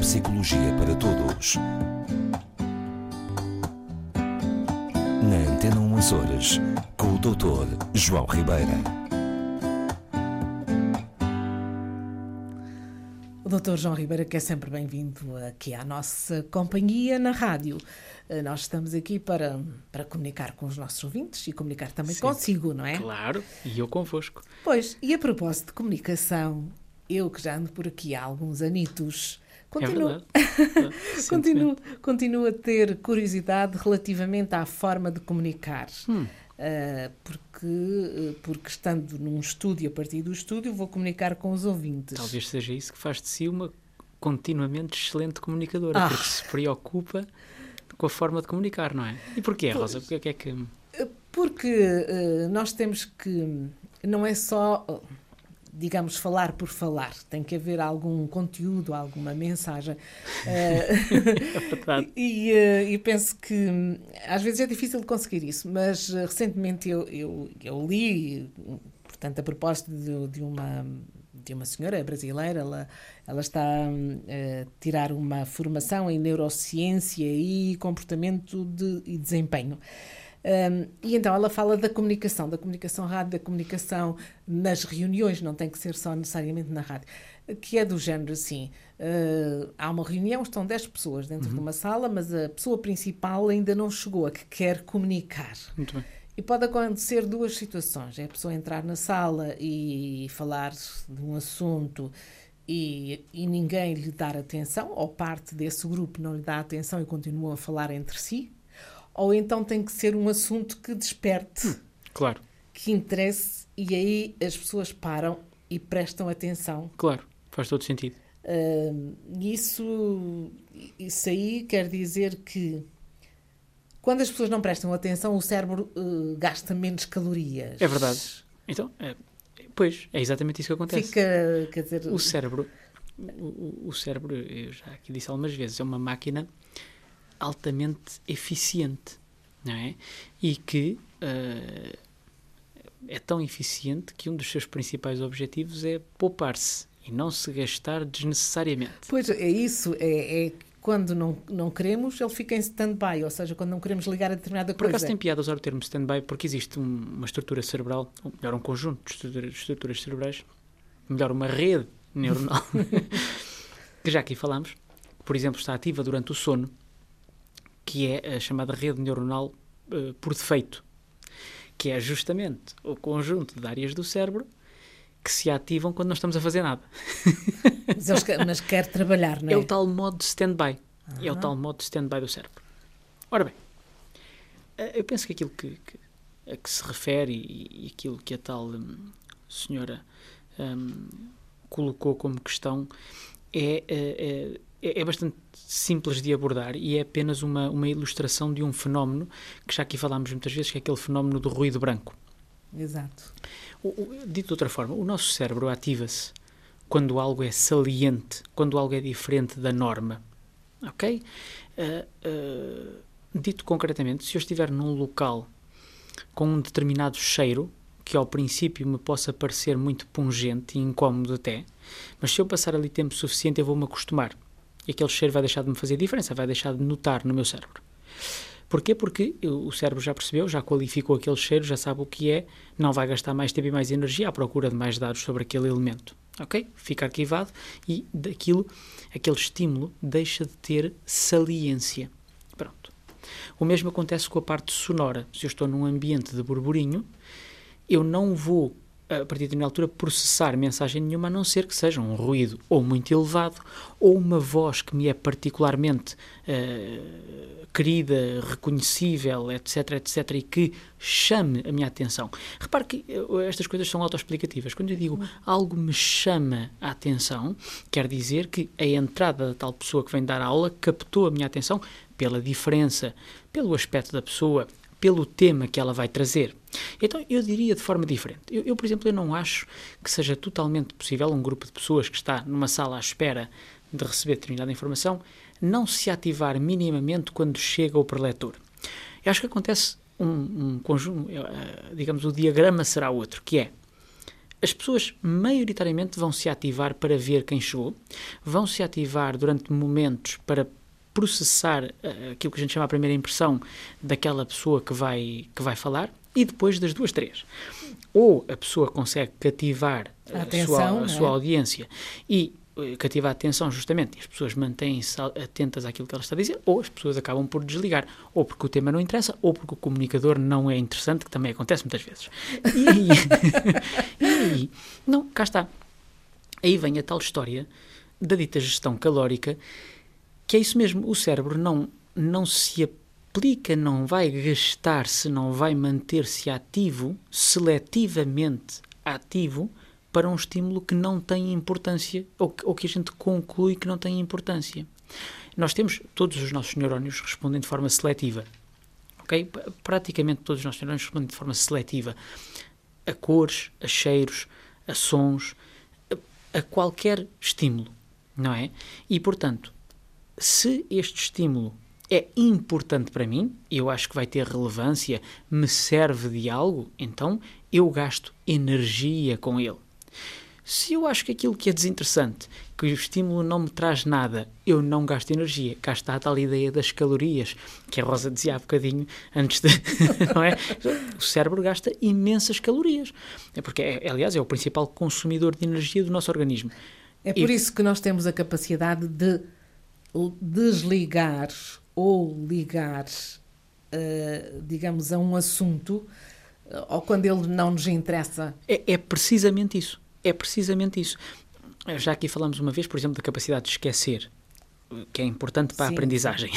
Neuropsicologia para Todos. Na Antena 1 Açores, com o Dr. João Ribeira. O Dr. João Ribeira, que é sempre bem-vindo aqui à nossa companhia na rádio. Eh, Nós estamos aqui para, para comunicar com os nossos ouvintes e comunicar também Sim. consigo, não é? Claro, e eu convosco. Pois, e a propósito de comunicação, eu que já ando por aqui há alguns anitos, continuo, É continuo, continuo a ter curiosidade relativamente à forma de comunicar. Hum. Ah, porque, porque estando num estúdio, a partir do estúdio, vou comunicar com os ouvintes. Talvez seja isso que faz de si uma continuamente excelente comunicadora, Ah. porque se preocupa com a forma de comunicar, não é? E porquê, Rosa? Porque é que é que. Porque eh, nós temos que. Não é só, oh, digamos, falar por falar. Tem que haver algum conteúdo, alguma mensagem. Eh, É e, eh, e penso que hum, às vezes é difícil de conseguir isso, mas eh, recentemente eu, eu, eu li, portanto, a propósito de, de uma. De uma senhora brasileira, ela, ela está hum, a tirar uma formação em neurociência e comportamento de, e desempenho. Um, e então ela fala da comunicação, da comunicação rádio, da comunicação nas reuniões, não tem que ser só necessariamente na rádio, que é do género assim: uh, há uma reunião, estão 10 pessoas dentro de uma sala, mas a pessoa principal ainda não chegou, a que quer comunicar. Muito bem. E pode acontecer duas situações: é a pessoa entrar na sala e falar de um assunto e, e ninguém lhe dar atenção, ou parte desse grupo não lhe dá atenção e continuam a falar entre si, ou então tem que ser um assunto que desperte, Claro, que interesse, e aí as pessoas param e prestam atenção. claro. Faz todo sentido. Hum, isso, isso aí quer dizer que quando as pessoas não prestam atenção, o cérebro eh, gasta menos calorias. É verdade. Então, é, pois, é exatamente isso que acontece. Fica, quer dizer, O cérebro, o- o cérebro, eu já aqui disse algumas vezes, é uma máquina altamente eficiente, não é? E que eh, é tão eficiente que um dos seus principais objetivos é poupar-se e não se gastar desnecessariamente. Pois é isso, é, é quando não, não queremos, ele fica em stand-by, ou seja, quando não queremos ligar a determinada Por coisa. acaso tem piada usar o termo stand-by porque existe um- uma estrutura cerebral, ou melhor, um conjunto de estrutura- estruturas cerebrais, melhor, uma rede neuronal, que já aqui falámos, por exemplo, está ativa durante o sono, que é a chamada rede neuronal eh, por defeito, que é justamente o conjunto de áreas do cérebro que se ativam quando não estamos a fazer nada. Mas, eles mas quer trabalhar, não é? É o tal modo de stand-by. É o Aham. tal modo de stand-by do cérebro. Ora bem, eh, eu penso que aquilo que, que- a que se refere e, e aquilo que a tal hum, senhora hum, colocou como questão é, eh, é, é bastante simples de abordar e é apenas uma, uma ilustração de um fenómeno que já aqui falámos muitas vezes, que é aquele fenómeno do ruído branco. Exato. O- o- dito de outra forma, o nosso cérebro ativa-se quando algo é saliente, quando algo é diferente da norma. Ok? Ah, ah, dito concretamente, se eu estiver num local com um determinado cheiro, que ao princípio me possa parecer muito pungente e incómodo até, mas se eu passar ali tempo suficiente eu vou-me acostumar. E aquele cheiro vai deixar de me fazer diferença, vai deixar de notar no meu cérebro. Porquê? Porque o cérebro já percebeu, já qualificou aquele cheiro, já sabe o que é, não vai gastar mais tempo e mais energia à procura de mais dados sobre aquele elemento. Ok? Fica arquivado e daquilo, aquele estímulo deixa de ter saliência. Pronto. O mesmo acontece com a parte sonora. Se eu estou num ambiente de burburinho, eu não vou, a partir de determinada altura, processar mensagem nenhuma, a não ser que seja um ruído ou muito elevado, ou uma voz que me é particularmente eh, querida, reconhecível, etc, etc, e que chame a minha atenção. Repare que eh, estas coisas são autoexplicativas. Quando eu digo algo me chama a atenção, quer dizer que a entrada da tal pessoa que vem dar a aula captou a minha atenção pela diferença, pelo aspecto da pessoa, pelo tema que ela vai trazer. Então eu diria de forma diferente. Eu, eu, por exemplo, eu não acho que seja totalmente possível um grupo de pessoas que está numa sala à espera de receber determinada informação não se ativar minimamente quando chega o preletor. Eu acho que acontece um, um conjunto, eh, digamos, o diagrama será outro, que é as pessoas maioritariamente vão se ativar para ver quem chegou, vão se ativar durante momentos para processar uh, aquilo que a gente chama a primeira impressão daquela pessoa que vai, que vai falar e depois das duas, três. Ou a pessoa consegue cativar a, atenção, sua, a é? sua audiência e uh, cativar a atenção justamente e as pessoas mantêm-se atentas àquilo que ela está a dizer, ou as pessoas acabam por desligar, ou porque o tema não interessa, ou porque o comunicador não é interessante, que também acontece muitas vezes. E, e não, cá está. Aí vem a tal história da dita gestão calórica que é isso mesmo, o cérebro não, não se aplica, não vai gastar-se, não vai manter-se ativo, seletivamente ativo, para um estímulo que não tem importância ou que, ou que a gente conclui que não tem importância. Nós temos, todos os nossos neurónios respondem de forma seletiva. Ok? Praticamente todos os nossos neurónios respondem de forma seletiva a cores, a cheiros, a sons, a, a qualquer estímulo, não é? E, portanto, se este estímulo é importante para mim, eu acho que vai ter relevância, me serve de algo, então eu gasto energia com ele. Se eu acho que aquilo que é desinteressante, que o estímulo não me traz nada, eu não gasto energia. Cá está a tal ideia das calorias, que a Rosa dizia há bocadinho antes de. não é? O cérebro gasta imensas calorias. É porque, é, aliás, é o principal consumidor de energia do nosso organismo. É por e... isso que nós temos a capacidade de desligar ou ligar, uh, digamos, a um assunto, uh, ou quando ele não nos interessa. É, é, precisamente isso. É precisamente isso. Já aqui falamos uma vez, por exemplo, da capacidade de esquecer, que é importante para Sim. a aprendizagem,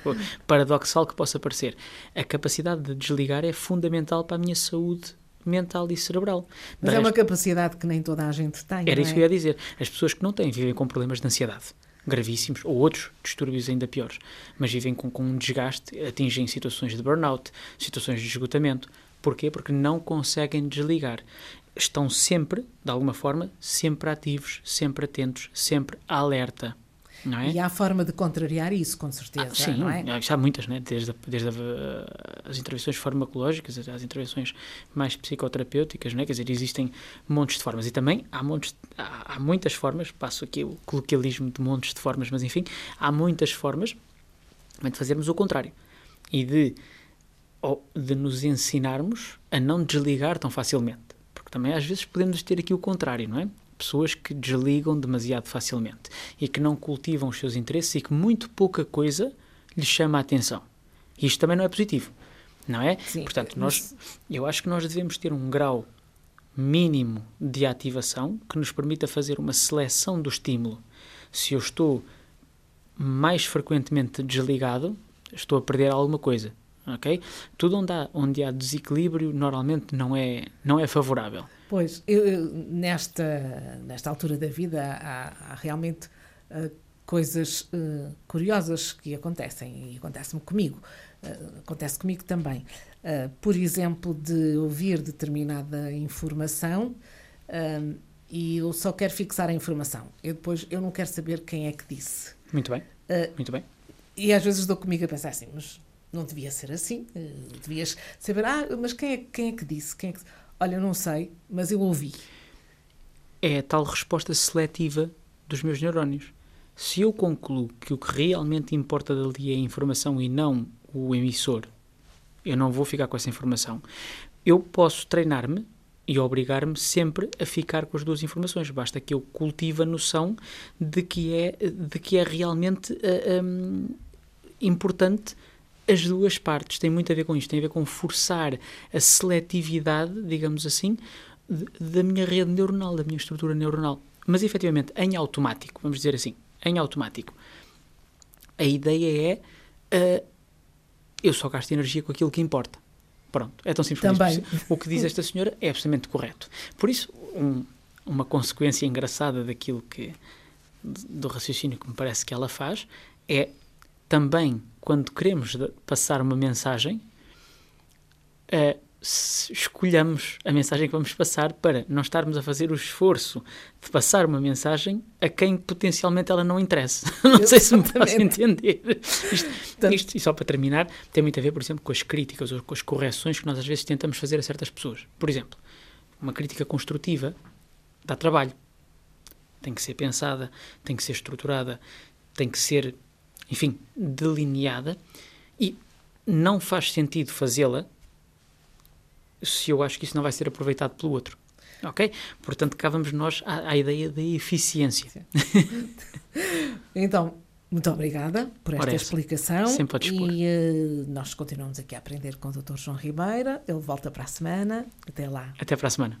paradoxal que possa parecer. A capacidade de desligar é fundamental para a minha saúde mental e cerebral. Mas é uma capacidade que nem toda a gente tem. Era isso é? que eu ia dizer. As pessoas que não têm vivem com problemas de ansiedade gravíssimos, ou outros distúrbios ainda piores, mas vivem com, com um desgaste, atingem situações de burnout, situações de esgotamento. Porquê? Porque não conseguem desligar. Estão sempre, de alguma forma, sempre ativos, sempre atentos, sempre alerta. Não é? E há forma de contrariar isso, com certeza. Ah, sim, não é? há muitas, né? desde, desde a, as intervenções farmacológicas às intervenções mais psicoterapêuticas, né? quer dizer, existem montes de formas. E também há, montes, há, há muitas formas, passo aqui o coloquialismo de montes de formas, mas enfim, há muitas formas de fazermos o contrário e de, de nos ensinarmos a não desligar tão facilmente. Porque também às vezes podemos ter aqui o contrário, não é? Pessoas que desligam demasiado facilmente e que não cultivam os seus interesses e que muito pouca coisa lhes chama a atenção. Isto também não é positivo, não é? Sim, Portanto, nós, eu acho que nós devemos ter um grau mínimo de ativação que nos permita fazer uma seleção do estímulo. Se eu estou mais frequentemente desligado, estou a perder alguma coisa, ok? Tudo onde há, onde há desequilíbrio normalmente não é, não é favorável. Pois, eu, nesta, nesta altura da vida há, há realmente uh, coisas uh, curiosas que acontecem e acontece-me comigo. Uh, acontece comigo também. por exemplo, de ouvir determinada informação e eu só quero fixar a informação. Eu depois eu não quero saber quem é que disse. Muito bem. Muito bem. E às vezes dou comigo a pensar assim, mas não devia ser assim. devias saber, ah, mas quem é, quem é que disse? Quem é que... Olha, não sei, mas eu ouvi. É a tal resposta seletiva dos meus neurónios. Se eu concluo que o que realmente importa dali é a informação e não o emissor, eu não vou ficar com essa informação. Eu posso treinar-me e obrigar-me sempre a ficar com as duas informações. Basta que eu cultive a noção de que é, de que é realmente uh, eh, um, importante as duas partes. Tem muito a ver com isto, tem a ver com forçar a seletividade, digamos assim, da minha rede neuronal, da minha estrutura neuronal. Mas efetivamente, em automático, vamos dizer assim, em automático, a ideia é uh, eu só gasto energia com aquilo que importa. Pronto, é tão simples Também. O que diz esta senhora é absolutamente correto. Por isso, um, uma consequência engraçada daquilo que do raciocínio que me parece que ela faz é também quando queremos passar uma mensagem, uh, escolhamos a mensagem que vamos passar para não estarmos a fazer o esforço de passar uma mensagem a quem potencialmente ela não interessa. não sei se me faz entender. Isto, isto, e só para terminar, tem muito a ver, por exemplo, com as críticas ou com as correções que nós às vezes tentamos fazer a certas pessoas. Por exemplo, uma crítica construtiva dá trabalho. Tem que ser pensada, tem que ser estruturada, tem que ser, enfim, delineada e não faz sentido fazê-la se eu acho que isso não vai ser aproveitado pelo outro. Ok? Portanto, cá vamos nós à, à ideia da eficiência. então, muito obrigada por esta Ora, explicação. Sempre a dispor. E uh, nós continuamos aqui a aprender com o Dr. João Ribeira. Ele volta para a semana. Até lá. Até para a semana.